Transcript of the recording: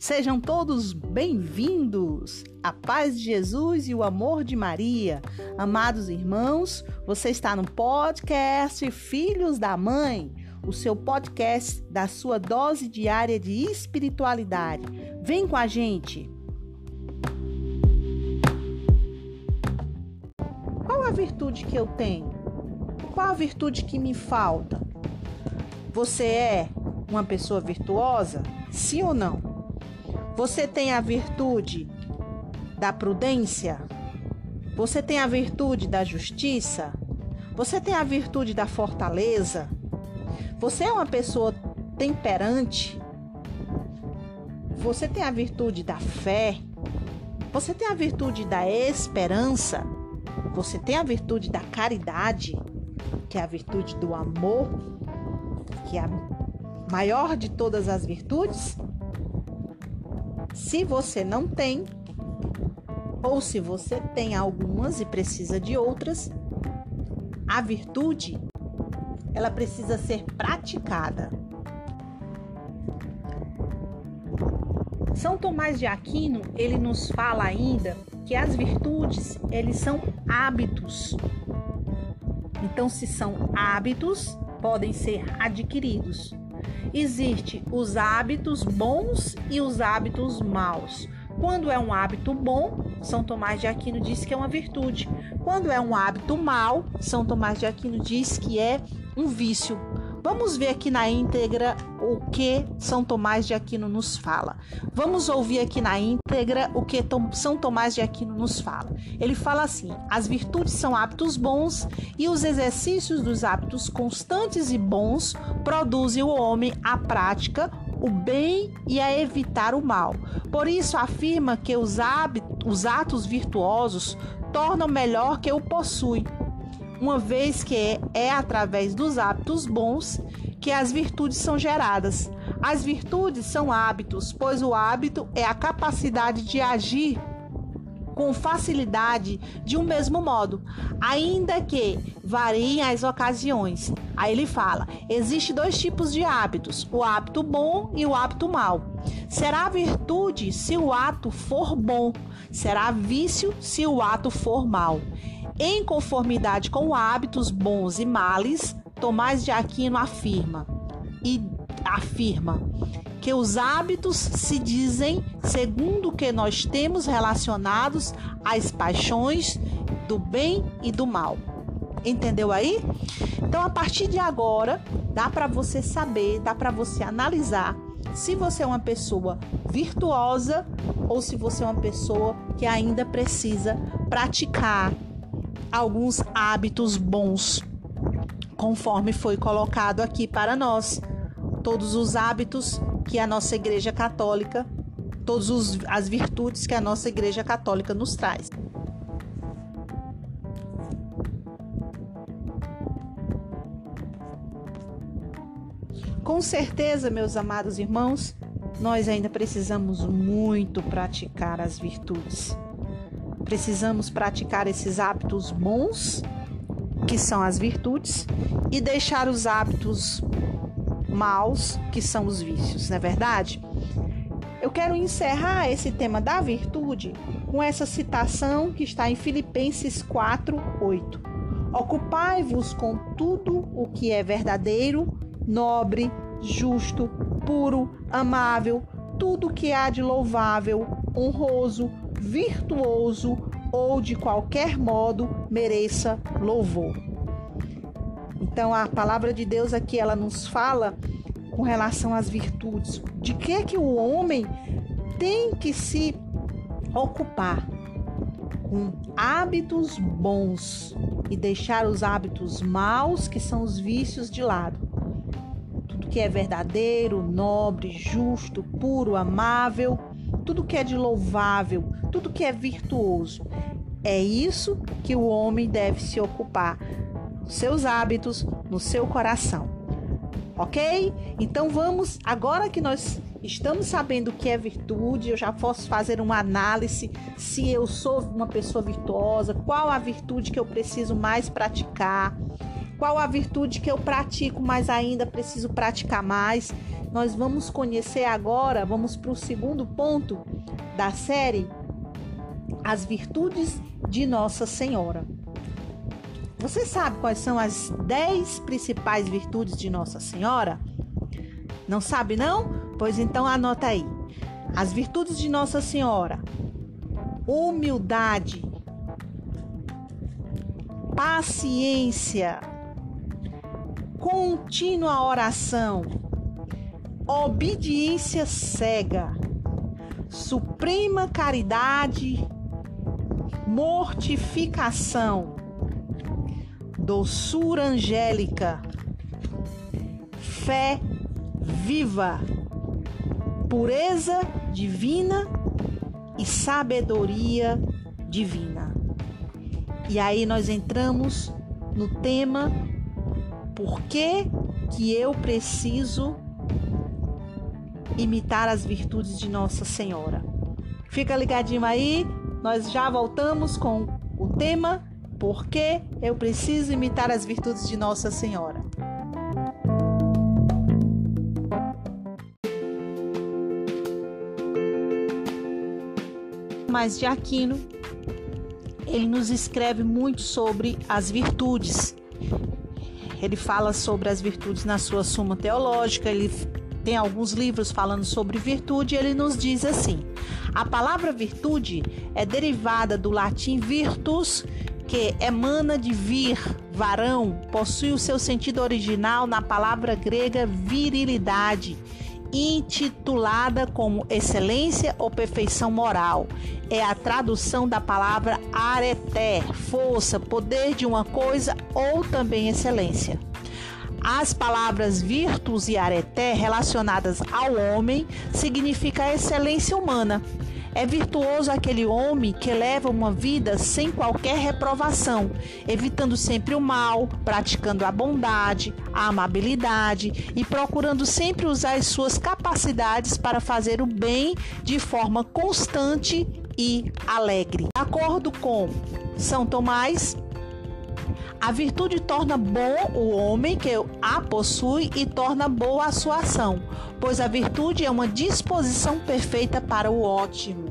Sejam todos bem-vindos! A paz de Jesus e o amor de Maria. Amados irmãos, você está no podcast Filhos da Mãe, o seu podcast da sua dose diária de espiritualidade. Vem com a gente! Qual a virtude que eu tenho? Qual a virtude que me falta? Você é uma pessoa virtuosa? Sim ou não? Você tem a virtude da prudência? Você tem a virtude da justiça? Você tem a virtude da fortaleza? Você é uma pessoa temperante? Você tem a virtude da fé? Você tem a virtude da esperança? Você tem a virtude da caridade, que é a virtude do amor, que é a maior de todas as virtudes? Se você não tem, ou se você tem algumas e precisa de outras, a virtude ela precisa ser praticada. São Tomás de Aquino, ele nos fala ainda que as virtudes, eles são hábitos. Então, se são hábitos, podem ser adquiridos. Existem os hábitos bons e os hábitos maus. Quando é um hábito bom, São Tomás de Aquino diz que é uma virtude. Quando é um hábito mau, São Tomás de Aquino diz que é um vício. Vamos ver aqui na íntegra o que São Tomás de Aquino nos fala. Vamos ouvir aqui na íntegra o que São Tomás de Aquino nos fala. Ele fala assim: as virtudes são hábitos bons e os exercícios dos hábitos constantes e bons produzem o homem à prática o bem e a evitar o mal. Por isso afirma que os, hábitos, os atos virtuosos tornam melhor que o possui uma vez que é, é através dos hábitos bons que as virtudes são geradas. As virtudes são hábitos, pois o hábito é a capacidade de agir com facilidade de um mesmo modo, ainda que variem as ocasiões. Aí ele fala: existe dois tipos de hábitos, o hábito bom e o hábito mau. Será virtude se o ato for bom, será vício se o ato for mau. Em conformidade com hábitos bons e males, Tomás de Aquino afirma e afirma que os hábitos se dizem segundo o que nós temos relacionados às paixões do bem e do mal. Entendeu aí? Então, a partir de agora, dá para você saber, dá para você analisar se você é uma pessoa virtuosa ou se você é uma pessoa que ainda precisa praticar alguns hábitos bons, conforme foi colocado aqui para nós. Todos os hábitos que a nossa Igreja Católica, todas as virtudes que a nossa Igreja Católica nos traz. Com certeza, meus amados irmãos, nós ainda precisamos muito praticar as virtudes. Precisamos praticar esses hábitos bons, que são as virtudes, e deixar os hábitos maus, que são os vícios, não é verdade? Eu quero encerrar esse tema da virtude com essa citação que está em Filipenses 4:8. Ocupai-vos com tudo o que é verdadeiro, nobre, justo, puro, amável, tudo que há de louvável, honroso, virtuoso ou de qualquer modo mereça louvor. Então a palavra de Deus aqui ela nos fala com relação às virtudes, de que é que o homem tem que se ocupar com hábitos bons e deixar os hábitos maus, que são os vícios, de lado. Tudo que é verdadeiro, nobre, justo, puro, amável, tudo que é de louvável, tudo que é virtuoso. É isso que o homem deve se ocupar, seus hábitos, no seu coração. Ok? Então vamos, agora que nós estamos sabendo o que é virtude, eu já posso fazer uma análise se eu sou uma pessoa virtuosa, qual a virtude que eu preciso mais praticar, qual a virtude que eu pratico, mas ainda preciso praticar mais. nós vamos conhecer agora, vamos para o segundo ponto da série, as virtudes de Nossa Senhora. Você sabe quais são as dez principais virtudes de Nossa Senhora? Não sabe não? Pois então anota aí. As virtudes de Nossa Senhora: humildade, paciência, contínua oração, obediência cega, suprema caridade, mortificação, doçura angélica, fé viva, pureza divina e sabedoria divina. E aí nós entramos no tema por que, que eu preciso imitar as virtudes de Nossa Senhora. Fica ligadinho aí, nós já voltamos com o tema Por que eu preciso imitar as virtudes de Nossa Senhora. Mas de Aquino, ele nos escreve muito sobre as virtudes. Ele fala sobre as virtudes na sua Suma Teológica, ele tem alguns livros falando sobre virtude, ele nos diz assim: a palavra virtude é derivada do latim virtus, que emana de vir, varão, possui o seu sentido original na palavra grega virilidade, intitulada como excelência ou perfeição moral. É a tradução da palavra areté, força, poder de uma coisa ou também excelência. As palavras virtus e areté relacionadas ao homem significa a excelência humana. É virtuoso aquele homem que leva uma vida sem qualquer reprovação, evitando sempre o mal, praticando a bondade, a amabilidade e procurando sempre usar as suas capacidades para fazer o bem de forma constante e alegre. De acordo com São Tomás, a virtude torna bom o homem que a possui e torna boa a sua ação, pois a virtude é uma disposição perfeita para o ótimo.